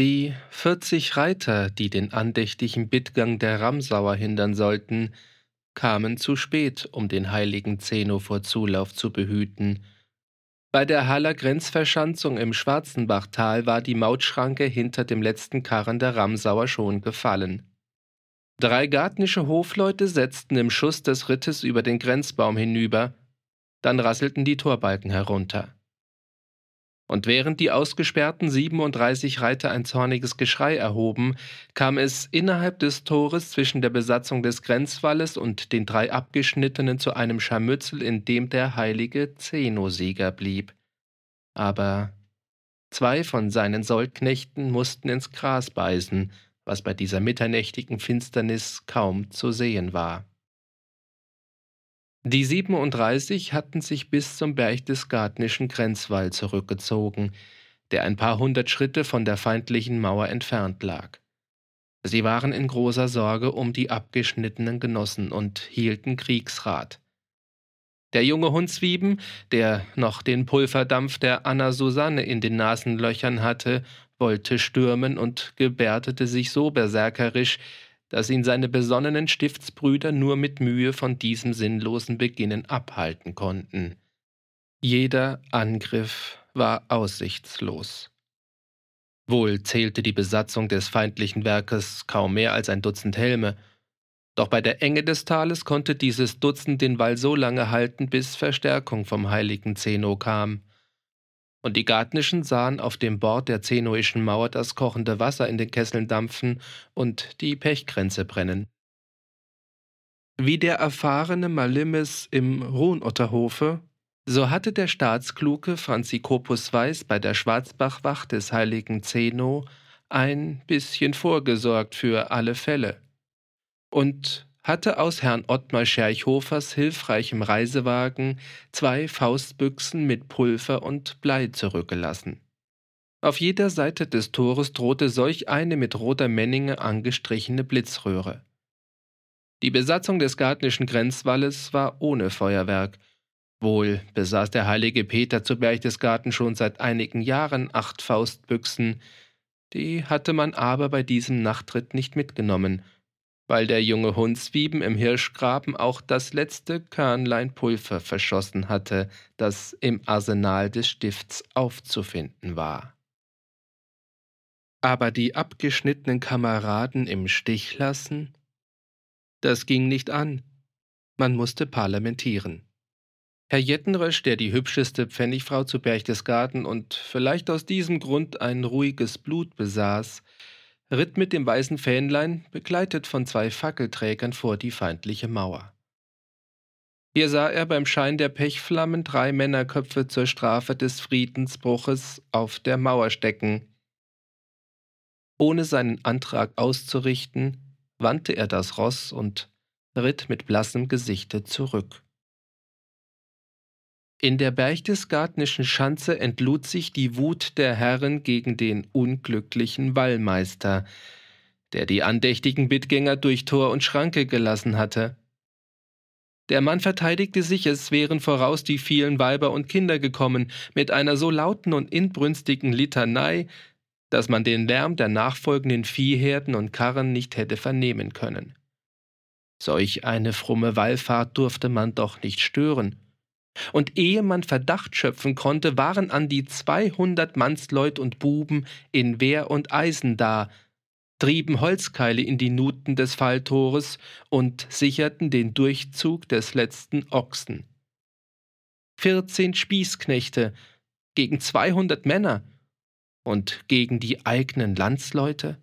Die 40 Reiter, die den andächtigen Bittgang der Ramsauer hindern sollten, kamen zu spät, um den heiligen Zeno vor Zulauf zu behüten. Bei der Haller Grenzverschanzung im Schwarzenbachtal war die Mautschranke hinter dem letzten Karren der Ramsauer schon gefallen. Drei gartnische Hofleute setzten im Schuss des Rittes über den Grenzbaum hinüber, dann rasselten die Torbalken herunter. Und während die ausgesperrten 37 Reiter ein zorniges Geschrei erhoben, kam es innerhalb des Tores zwischen der Besatzung des Grenzwalles und den drei Abgeschnittenen zu einem Scharmützel, in dem der heilige Zeno-Sieger blieb. Aber zwei von seinen Soldknechten mussten ins Gras beißen, was bei dieser mitternächtigen Finsternis kaum zu sehen war. Die 37 hatten sich bis zum berchtesgadenischen Grenzwall zurückgezogen, der ein paar hundert Schritte von der feindlichen Mauer entfernt lag. Sie waren in großer Sorge um die abgeschnittenen Genossen und hielten Kriegsrat. Der junge Hundswieben, der noch den Pulverdampf der Anna Susanne in den Nasenlöchern hatte, wollte stürmen und gebärdete sich so berserkerisch, dass ihn seine besonnenen Stiftsbrüder nur mit Mühe von diesem sinnlosen Beginnen abhalten konnten. Jeder Angriff war aussichtslos. Wohl zählte die Besatzung des feindlichen Werkes kaum mehr als ein Dutzend Helme, doch bei der Enge des Tales konnte dieses Dutzend den Wall so lange halten, bis Verstärkung vom heiligen Zeno kam und die Gartnischen sahen auf dem Bord der zenoischen Mauer das kochende Wasser in den Kesseln dampfen und die Pechgrenze brennen. Wie der erfahrene Malimis im Ruhnotterhofe, so hatte der Staatskluge Franzikopus Weiß bei der Schwarzbachwacht des heiligen Zeno ein bisschen vorgesorgt für alle Fälle. Und hatte aus Herrn Ottmar Scherchhofers hilfreichem Reisewagen zwei Faustbüchsen mit Pulver und Blei zurückgelassen. Auf jeder Seite des Tores drohte solch eine mit roter Menninge angestrichene Blitzröhre. Die Besatzung des gartnischen Grenzwalles war ohne Feuerwerk. Wohl besaß der heilige Peter zu Berchtesgaden schon seit einigen Jahren acht Faustbüchsen, die hatte man aber bei diesem Nachtritt nicht mitgenommen – weil der junge Hundswieben im Hirschgraben auch das letzte Körnlein Pulver verschossen hatte, das im Arsenal des Stifts aufzufinden war. Aber die abgeschnittenen Kameraden im Stich lassen? Das ging nicht an. Man musste parlamentieren. Herr Jettenrösch, der die hübscheste Pfennigfrau zu Berchtesgaden und vielleicht aus diesem Grund ein ruhiges Blut besaß, ritt mit dem weißen Fähnlein, begleitet von zwei Fackelträgern, vor die feindliche Mauer. Hier sah er beim Schein der Pechflammen drei Männerköpfe zur Strafe des Friedensbruches auf der Mauer stecken. Ohne seinen Antrag auszurichten, wandte er das Ross und ritt mit blassem Gesichte zurück. In der berchtesgadenischen Schanze entlud sich die Wut der Herren gegen den unglücklichen Wallmeister, der die andächtigen Bittgänger durch Tor und Schranke gelassen hatte. Der Mann verteidigte sich, es wären voraus die vielen Weiber und Kinder gekommen, mit einer so lauten und inbrünstigen Litanei, dass man den Lärm der nachfolgenden Viehherden und Karren nicht hätte vernehmen können. Solch eine fromme Wallfahrt durfte man doch nicht stören. Und ehe man Verdacht schöpfen konnte, waren an die 200 Mannsleut und Buben in Wehr und Eisen da, trieben Holzkeile in die Nuten des Falltores und sicherten den Durchzug des letzten Ochsen. 14 Spießknechte gegen 200 Männer und gegen die eigenen Landsleute?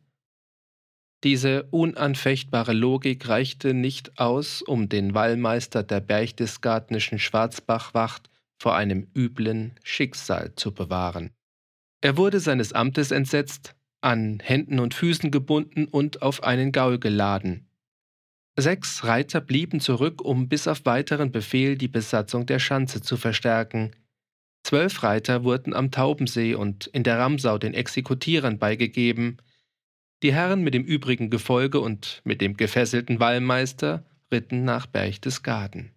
Diese unanfechtbare Logik reichte nicht aus, um den Wallmeister der berchtesgadenischen Schwarzbachwacht vor einem üblen Schicksal zu bewahren. Er wurde seines Amtes entsetzt, an Händen und Füßen gebunden und auf einen Gaul geladen. Sechs Reiter blieben zurück, um bis auf weiteren Befehl die Besatzung der Schanze zu verstärken. Zwölf Reiter wurden am Taubensee und in der Ramsau den Exekutierern beigegeben, die Herren mit dem übrigen Gefolge und mit dem gefesselten Wallmeister ritten nach Berchtesgaden.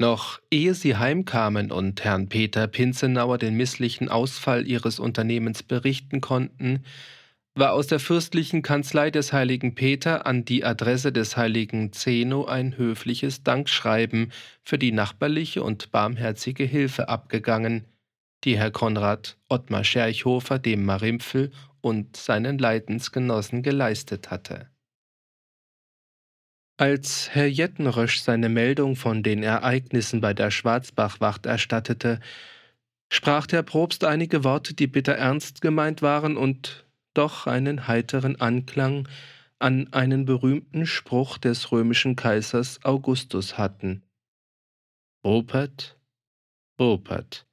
Noch ehe sie heimkamen und Herrn Peter Pinzenauer den misslichen Ausfall ihres Unternehmens berichten konnten, war aus der fürstlichen Kanzlei des heiligen Peter an die Adresse des heiligen Zeno ein höfliches Dankschreiben für die nachbarliche und barmherzige Hilfe abgegangen, die Herr Konrad Ottmar Scherchhofer dem Marimpfel und seinen Leidensgenossen geleistet hatte. Als Herr Jettenrösch seine Meldung von den Ereignissen bei der Schwarzbachwacht erstattete, sprach der Propst einige Worte, die bitter ernst gemeint waren und doch einen heiteren Anklang an einen berühmten Spruch des römischen Kaisers Augustus hatten. Rupert, Rupert,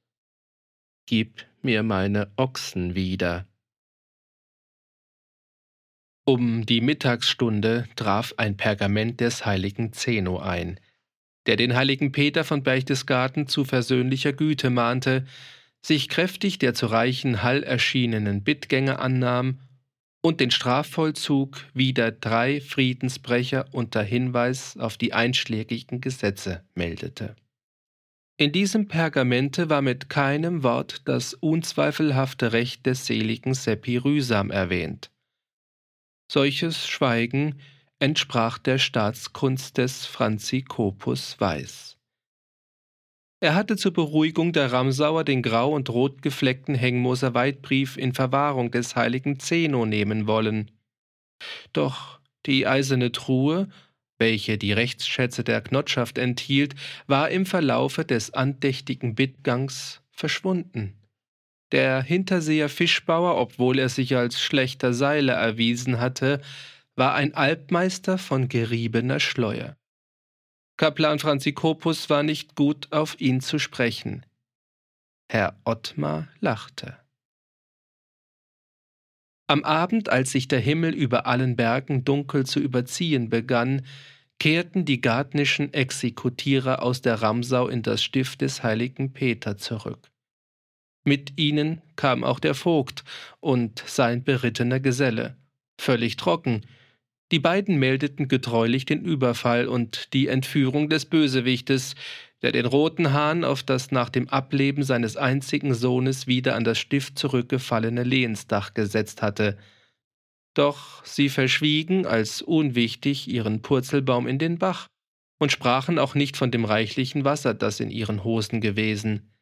gib mir meine Ochsen wieder. Um die Mittagsstunde traf ein Pergament des heiligen Zeno ein, der den heiligen Peter von Berchtesgaden zu versöhnlicher Güte mahnte, sich kräftig der zu reichen Hall erschienenen Bittgänge annahm und den Strafvollzug wider drei Friedensbrecher unter Hinweis auf die einschlägigen Gesetze meldete. In diesem Pergamente war mit keinem Wort das unzweifelhafte Recht des seligen Seppi Rühsam erwähnt. Solches Schweigen entsprach der Staatskunst des Franzikopus Weiß. Er hatte zur Beruhigung der Ramsauer den grau und rot gefleckten Hengmoser Weidbrief in Verwahrung des heiligen Zeno nehmen wollen. Doch die eiserne Truhe, welche die Rechtsschätze der Knotschaft enthielt, war im Verlaufe des andächtigen Bittgangs verschwunden. Der Hinterseher Fischbauer, obwohl er sich als schlechter Seiler erwiesen hatte, war ein Albmeister von geriebener Schleuer. Kaplan Franzikopus war nicht gut auf ihn zu sprechen. Herr Ottmar lachte. Am Abend, als sich der Himmel über allen Bergen dunkel zu überziehen begann, kehrten die gartnischen Exekutierer aus der Ramsau in das Stift des heiligen Peter zurück. Mit ihnen kam auch der Vogt und sein berittener Geselle, völlig trocken. Die beiden meldeten getreulich den Überfall und die Entführung des Bösewichtes, der den roten Hahn auf das nach dem Ableben seines einzigen Sohnes wieder an das Stift zurückgefallene Lehensdach gesetzt hatte. Doch sie verschwiegen als unwichtig ihren Purzelbaum in den Bach und sprachen auch nicht von dem reichlichen Wasser, das in ihren Hosen gewesen.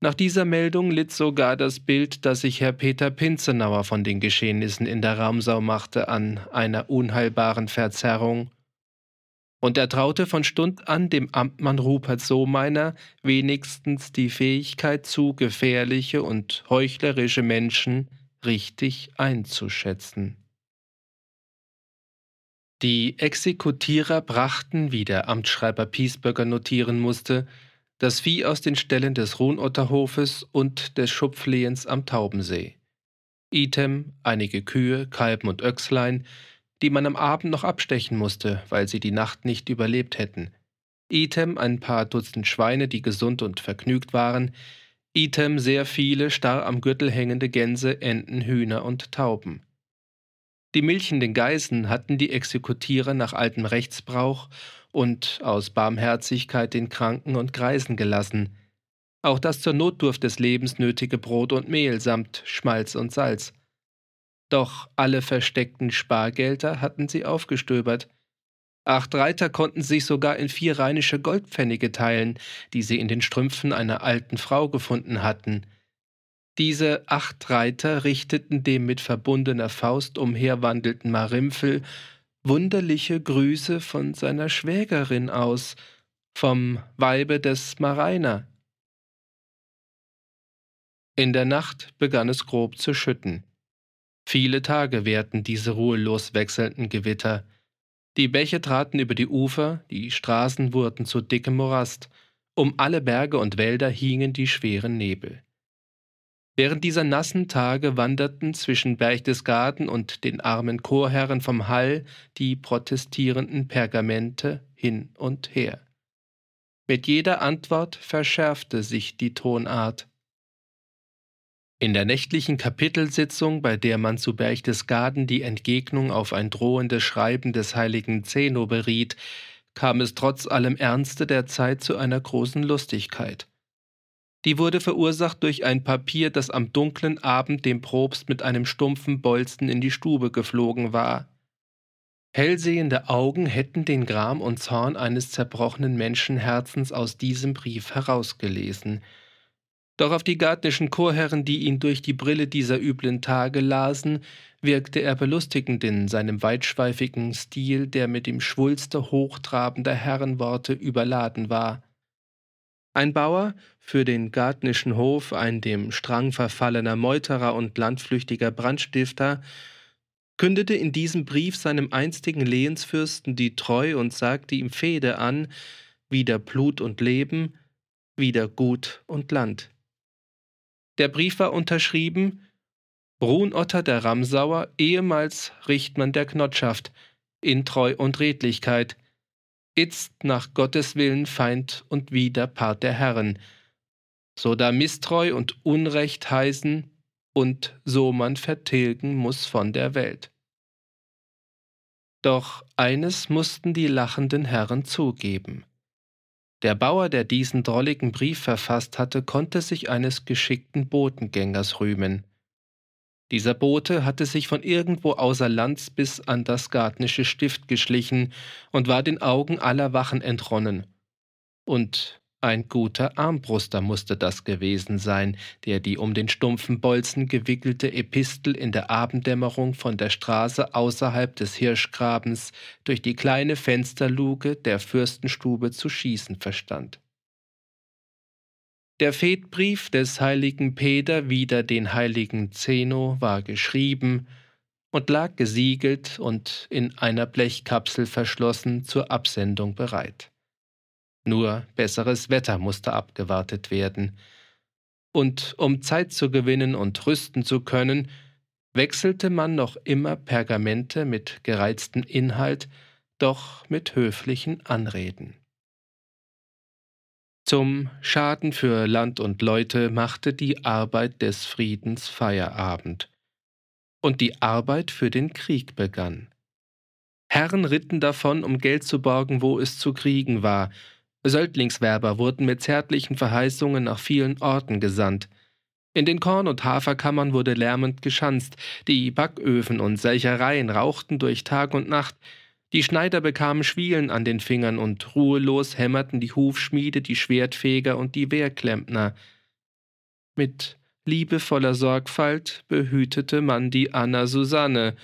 Nach dieser Meldung litt sogar das Bild, das sich Herr Peter Pinzenauer von den Geschehnissen in der Ramsau machte, an einer unheilbaren Verzerrung. Und er traute von Stund an dem Amtmann Rupert Sohmeiner wenigstens die Fähigkeit zu, gefährliche und heuchlerische Menschen richtig einzuschätzen. Die Exekutierer brachten, wie der Amtsschreiber Piesböcker notieren musste, das Vieh aus den Ställen des Ruhnotterhofes und des Schupflehens am Taubensee. Item einige Kühe, Kalben und Öchslein, die man am Abend noch abstechen musste, weil sie die Nacht nicht überlebt hätten. Item ein paar Dutzend Schweine, die gesund und vergnügt waren. Item sehr viele starr am Gürtel hängende Gänse, Enten, Hühner und Tauben. Die milchenden Geißen hatten die Exekutierer nach altem Rechtsbrauch und aus Barmherzigkeit den Kranken und Greisen gelassen, auch das zur Notdurft des Lebens nötige Brot und Mehl samt Schmalz und Salz. Doch alle versteckten Spargelder hatten sie aufgestöbert. Acht Reiter konnten sich sogar in vier rheinische Goldpfennige teilen, die sie in den Strümpfen einer alten Frau gefunden hatten. Diese acht Reiter richteten dem mit verbundener Faust umherwandelnden Marimpfel wunderliche Grüße von seiner Schwägerin aus, vom Weibe des Mareiner. In der Nacht begann es grob zu schütten. Viele Tage währten diese ruhelos wechselnden Gewitter. Die Bäche traten über die Ufer, die Straßen wurden zu dickem Morast, um alle Berge und Wälder hingen die schweren Nebel. Während dieser nassen Tage wanderten zwischen Berchtesgaden und den armen Chorherren vom Hall die protestierenden Pergamente hin und her. Mit jeder Antwort verschärfte sich die Tonart. In der nächtlichen Kapitelsitzung, bei der man zu Berchtesgaden die Entgegnung auf ein drohendes Schreiben des heiligen Zeno beriet, kam es trotz allem Ernste der Zeit zu einer großen Lustigkeit. Die wurde verursacht durch ein Papier, das am dunklen Abend dem Probst mit einem stumpfen Bolzen in die Stube geflogen war. Hellsehende Augen hätten den Gram und Zorn eines zerbrochenen Menschenherzens aus diesem Brief herausgelesen. Doch auf die gartnischen Chorherren, die ihn durch die Brille dieser üblen Tage lasen, wirkte er belustigend in seinem weitschweifigen Stil, der mit dem Schwulste hochtrabender Herrenworte überladen war. Ein Bauer, für den gartnischen Hof ein dem Strang verfallener Meuterer und landflüchtiger Brandstifter, kündete in diesem Brief seinem einstigen Lehensfürsten die Treu und sagte ihm Fehde an, wieder Blut und Leben, wieder Gut und Land. Der Brief war unterschrieben Brunotter der Ramsauer, ehemals Richtmann der Knotschaft, in Treu und Redlichkeit, itzt nach Gottes Willen Feind und wieder Part der Herren, so da Misstreu und Unrecht heißen und so man vertilgen muss von der Welt. Doch eines mussten die lachenden Herren zugeben. Der Bauer, der diesen drolligen Brief verfasst hatte, konnte sich eines geschickten Botengängers rühmen. Dieser Bote hatte sich von irgendwo außer Lands bis an das Gartnische Stift geschlichen und war den Augen aller Wachen entronnen. Und ein guter Armbruster musste das gewesen sein, der die um den stumpfen Bolzen gewickelte Epistel in der Abenddämmerung von der Straße außerhalb des Hirschgrabens durch die kleine Fensterluke der Fürstenstube zu schießen verstand. Der Fedbrief des heiligen Peter wider den heiligen Zeno war geschrieben und lag gesiegelt und in einer Blechkapsel verschlossen zur Absendung bereit. Nur besseres Wetter musste abgewartet werden. Und um Zeit zu gewinnen und rüsten zu können, wechselte man noch immer Pergamente mit gereiztem Inhalt, doch mit höflichen Anreden. Zum Schaden für Land und Leute machte die Arbeit des Friedens Feierabend. Und die Arbeit für den Krieg begann. Herren ritten davon, um Geld zu borgen, wo es zu kriegen war. Söldlingswerber wurden mit zärtlichen Verheißungen nach vielen Orten gesandt. In den Korn- und Haferkammern wurde lärmend geschanzt, die Backöfen und Selchereien rauchten durch Tag und Nacht, die Schneider bekamen Schwielen an den Fingern und ruhelos hämmerten die Hufschmiede, die Schwertfeger und die Wehrklempner. Mit liebevoller Sorgfalt behütete man die Anna Susanne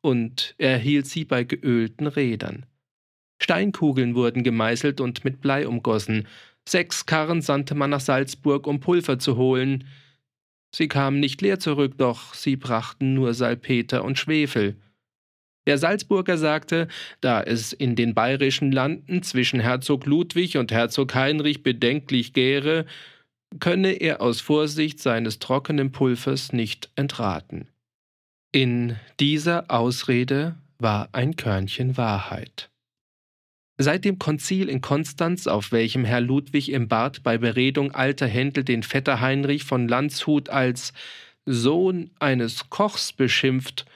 und erhielt sie bei geölten Rädern. Steinkugeln wurden gemeißelt und mit Blei umgossen. Sechs Karren sandte man nach Salzburg, um Pulver zu holen. Sie kamen nicht leer zurück, doch sie brachten nur Salpeter und Schwefel. Der Salzburger sagte, da es in den bayerischen Landen zwischen Herzog Ludwig und Herzog Heinrich bedenklich gäre, könne er aus Vorsicht seines trockenen Pulvers nicht entraten. In dieser Ausrede war ein Körnchen Wahrheit. Seit dem Konzil in Konstanz, auf welchem Herr Ludwig im Bad bei Beredung alter Händel den Vetter Heinrich von Landshut als Sohn eines Kochs beschimpft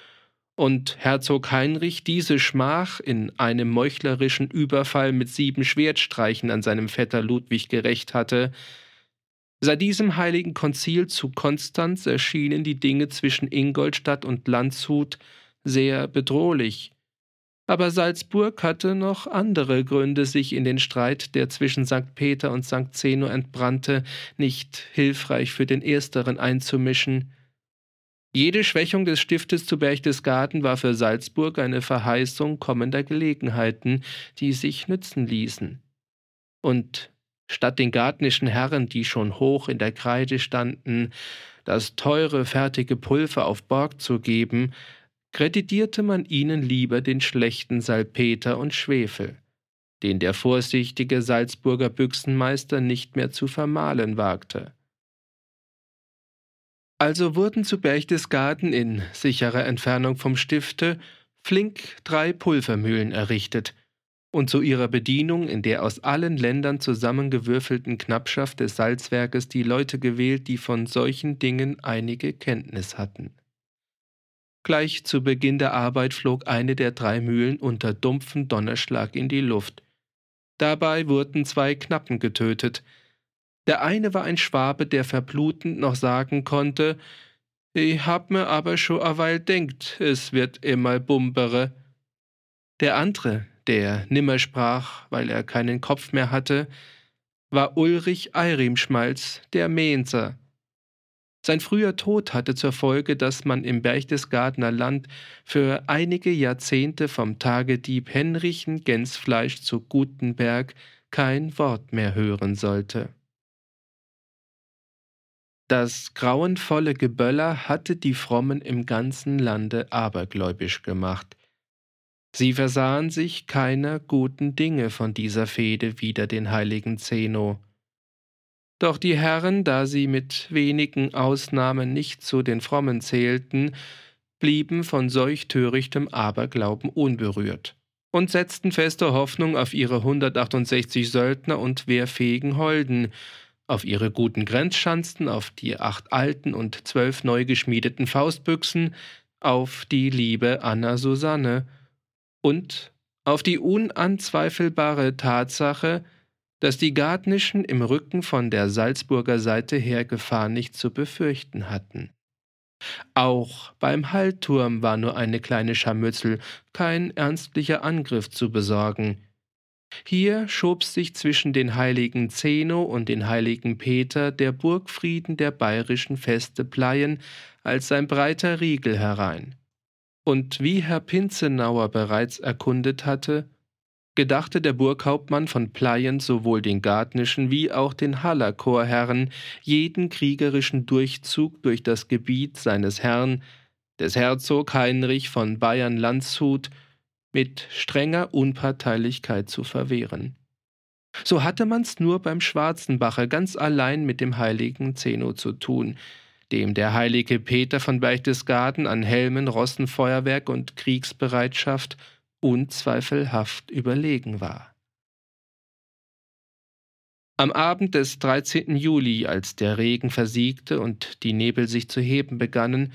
und Herzog Heinrich diese Schmach in einem meuchlerischen Überfall mit sieben Schwertstreichen an seinem Vetter Ludwig gerecht hatte, Seit diesem heiligen Konzil zu Konstanz erschienen die Dinge zwischen Ingolstadt und Landshut sehr bedrohlich. Aber Salzburg hatte noch andere Gründe, sich in den Streit, der zwischen St. Peter und St. Zeno entbrannte, nicht hilfreich für den Ersteren einzumischen. Jede Schwächung des Stiftes zu Berchtesgaden war für Salzburg eine Verheißung kommender Gelegenheiten, die sich nützen ließen. Und statt den gartnischen Herren, die schon hoch in der Kreide standen, das teure fertige Pulver auf Borg zu geben, kreditierte man ihnen lieber den schlechten Salpeter und Schwefel, den der vorsichtige Salzburger Büchsenmeister nicht mehr zu vermahlen wagte. Also wurden zu Berchtesgaden in sicherer Entfernung vom Stifte flink drei Pulvermühlen errichtet und zu ihrer Bedienung in der aus allen Ländern zusammengewürfelten Knappschaft des Salzwerkes die Leute gewählt, die von solchen Dingen einige Kenntnis hatten. Gleich zu Beginn der Arbeit flog eine der drei Mühlen unter dumpfen Donnerschlag in die Luft. Dabei wurden zwei Knappen getötet. Der eine war ein Schwabe, der verblutend noch sagen konnte, ich hab mir aber schon a Weil denkt, es wird immer bumbere. Der andere, der nimmer sprach, weil er keinen Kopf mehr hatte, war Ulrich Eirimschmalz, der Menser. Sein früher Tod hatte zur Folge, dass man im Berchtesgadener Land für einige Jahrzehnte vom Tagedieb Henrichen Gänsfleisch zu Gutenberg kein Wort mehr hören sollte. Das grauenvolle Geböller hatte die Frommen im ganzen Lande abergläubisch gemacht. Sie versahen sich keiner guten Dinge von dieser Fehde wider den heiligen Zeno. Doch die Herren, da sie mit wenigen Ausnahmen nicht zu den Frommen zählten, blieben von solch törichtem Aberglauben unberührt und setzten feste Hoffnung auf ihre 168 Söldner und wehrfähigen Holden, auf ihre guten Grenzschanzen, auf die acht alten und zwölf neu geschmiedeten Faustbüchsen, auf die liebe Anna Susanne und auf die unanzweifelbare Tatsache, dass die Gardnischen im Rücken von der Salzburger Seite her Gefahr nicht zu befürchten hatten. Auch beim Hallturm war nur eine kleine Scharmützel, kein ernstlicher Angriff zu besorgen. Hier schob sich zwischen den heiligen Zeno und den heiligen Peter der Burgfrieden der bayerischen Feste Pleien als ein breiter Riegel herein. Und wie Herr Pinzenauer bereits erkundet hatte, gedachte der Burghauptmann von Pleien sowohl den Gardnischen wie auch den Haller Chorherren jeden kriegerischen Durchzug durch das Gebiet seines Herrn, des Herzog Heinrich von Bayern Landshut, mit strenger Unparteilichkeit zu verwehren. So hatte man's nur beim Schwarzenbacher ganz allein mit dem heiligen Zeno zu tun, dem der heilige Peter von Berchtesgaden an Helmen, Rossenfeuerwerk und Kriegsbereitschaft unzweifelhaft überlegen war. Am Abend des 13. Juli, als der Regen versiegte und die Nebel sich zu heben begannen,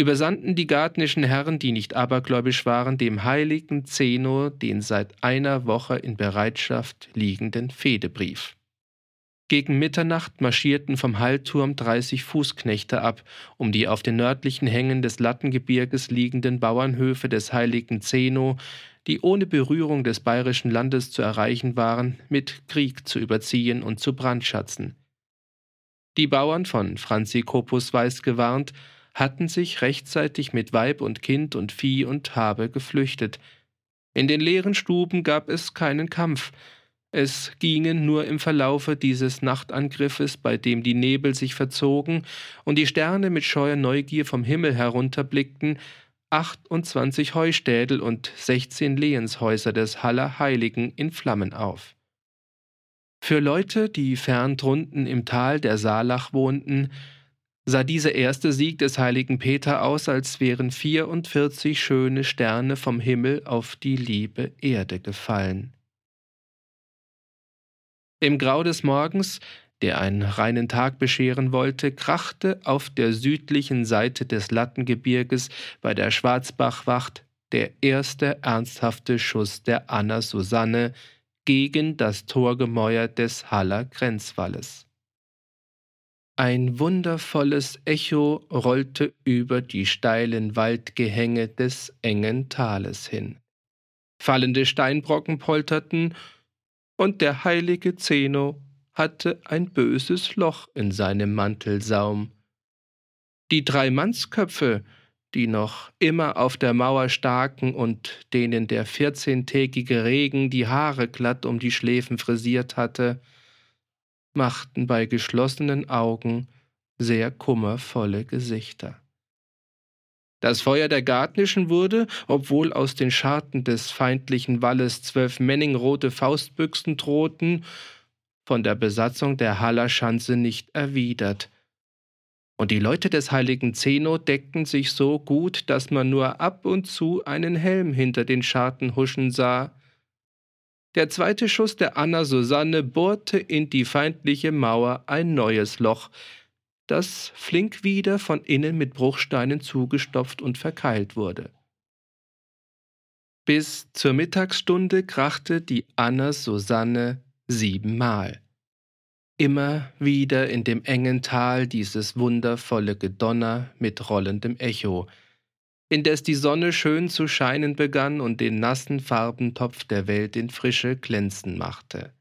übersandten die gartnischen Herren, die nicht abergläubisch waren, dem heiligen Zeno den seit einer Woche in Bereitschaft liegenden Fehdebrief. Gegen Mitternacht marschierten vom Hallturm 30 Fußknechte ab, um die auf den nördlichen Hängen des Lattengebirges liegenden Bauernhöfe des heiligen Zeno, die ohne Berührung des bayerischen Landes zu erreichen waren, mit Krieg zu überziehen und zu brandschatzen. Die Bauern von Franzikopus weiß gewarnt, hatten sich rechtzeitig mit Weib und Kind und Vieh und Habe geflüchtet. In den leeren Stuben gab es keinen Kampf, es gingen nur im Verlaufe dieses Nachtangriffes, bei dem die Nebel sich verzogen und die Sterne mit scheuer Neugier vom Himmel herunterblickten, 28 Heustädel und 16 Lehenshäuser des Haller Heiligen in Flammen auf. Für Leute, die fern drunten im Tal der Saalach wohnten, sah dieser erste Sieg des heiligen Peter aus, als wären 44 schöne Sterne vom Himmel auf die liebe Erde gefallen. Im Grau des Morgens, der einen reinen Tag bescheren wollte, krachte auf der südlichen Seite des Lattengebirges bei der Schwarzbachwacht der erste ernsthafte Schuss der Anna Susanne gegen das Torgemäuer des Haller Grenzwalles. Ein wundervolles Echo rollte über die steilen Waldgehänge des engen Tales hin. Fallende Steinbrocken polterten, und der heilige Zeno hatte ein böses Loch in seinem Mantelsaum. Die drei Mannsköpfe, die noch immer auf der Mauer staken und denen der vierzehntägige Regen die Haare glatt um die Schläfen frisiert hatte, machten bei geschlossenen Augen sehr kummervolle Gesichter. Das Feuer der Gartnischen wurde, obwohl aus den Scharten des feindlichen Walles zwölf menningrote Faustbüchsen drohten, von der Besatzung der Hallerschanze nicht erwidert. Und die Leute des heiligen Zeno deckten sich so gut, dass man nur ab und zu einen Helm hinter den Scharten huschen sah, der zweite Schuss der Anna Susanne bohrte in die feindliche Mauer ein neues Loch, das flink wieder von innen mit Bruchsteinen zugestopft und verkeilt wurde. Bis zur Mittagsstunde krachte die Anna Susanne siebenmal. Immer wieder in dem engen Tal dieses wundervolle Gedonner mit rollendem Echo, indes die Sonne schön zu scheinen begann und den nassen Farbentopf der Welt in Frische glänzen machte.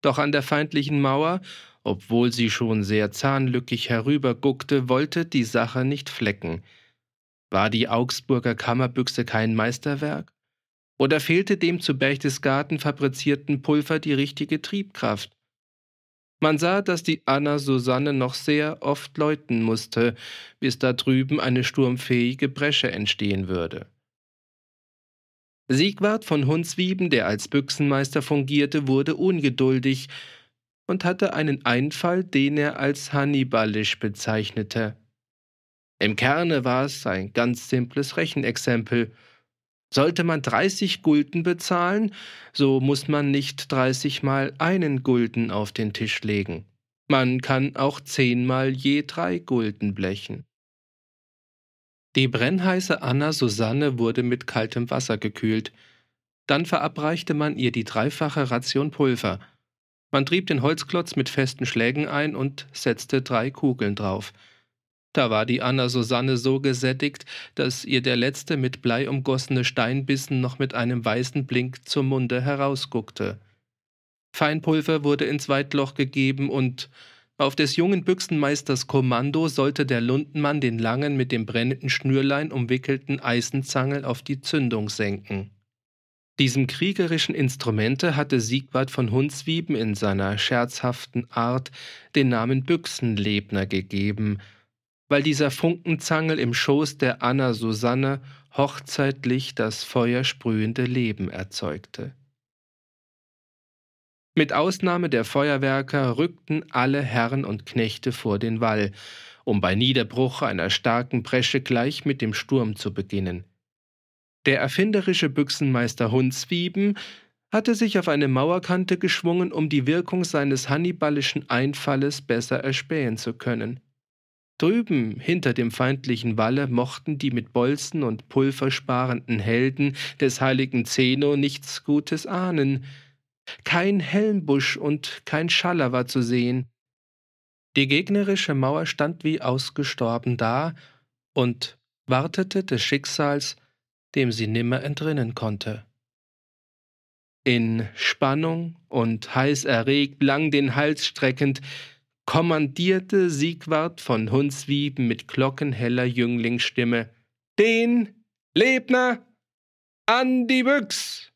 Doch an der feindlichen Mauer, obwohl sie schon sehr zahnlückig herüberguckte, wollte die Sache nicht flecken. War die Augsburger Kammerbüchse kein Meisterwerk? Oder fehlte dem zu Berchtesgaden fabrizierten Pulver die richtige Triebkraft? Man sah, dass die Anna Susanne noch sehr oft läuten musste, bis da drüben eine sturmfähige Bresche entstehen würde. Siegwart von Hunswieben, der als Büchsenmeister fungierte, wurde ungeduldig und hatte einen Einfall, den er als Hannibalisch bezeichnete. Im Kerne war es ein ganz simples Rechenexempel. Sollte man 30 Gulden bezahlen, so muss man nicht 30 mal einen Gulden auf den Tisch legen. Man kann auch zehnmal je drei Gulden blechen. Die brennheiße Anna Susanne wurde mit kaltem Wasser gekühlt. Dann verabreichte man ihr die dreifache Ration Pulver. Man trieb den Holzklotz mit festen Schlägen ein und setzte drei Kugeln drauf. Da war die Anna Susanne so gesättigt, dass ihr der letzte mit Blei umgossene Steinbissen noch mit einem weißen Blink zum Munde herausguckte. Feinpulver wurde ins Weitloch gegeben und auf des jungen Büchsenmeisters Kommando sollte der Lundenmann den langen mit dem brennenden Schnürlein umwickelten Eisenzangel auf die Zündung senken. Diesem kriegerischen Instrumente hatte Siegwart von Hunswieben in seiner scherzhaften Art den Namen Büchsenlebner gegeben – weil dieser Funkenzangel im Schoß der Anna Susanne hochzeitlich das feuersprühende Leben erzeugte. Mit Ausnahme der Feuerwerker rückten alle Herren und Knechte vor den Wall, um bei Niederbruch einer starken Bresche gleich mit dem Sturm zu beginnen. Der erfinderische Büchsenmeister Hunswieben hatte sich auf eine Mauerkante geschwungen, um die Wirkung seines hannibalischen Einfalles besser erspähen zu können. Drüben hinter dem feindlichen Walle mochten die mit Bolzen und Pulver sparenden Helden des heiligen Zeno nichts Gutes ahnen. Kein Helmbusch und kein Schaller war zu sehen. Die gegnerische Mauer stand wie ausgestorben da und wartete des Schicksals, dem sie nimmer entrinnen konnte. In Spannung und heiß erregt, lang den Hals streckend, kommandierte Siegwart von Hunswieben mit glockenheller Jünglingsstimme: Den Lebner an die Büchs!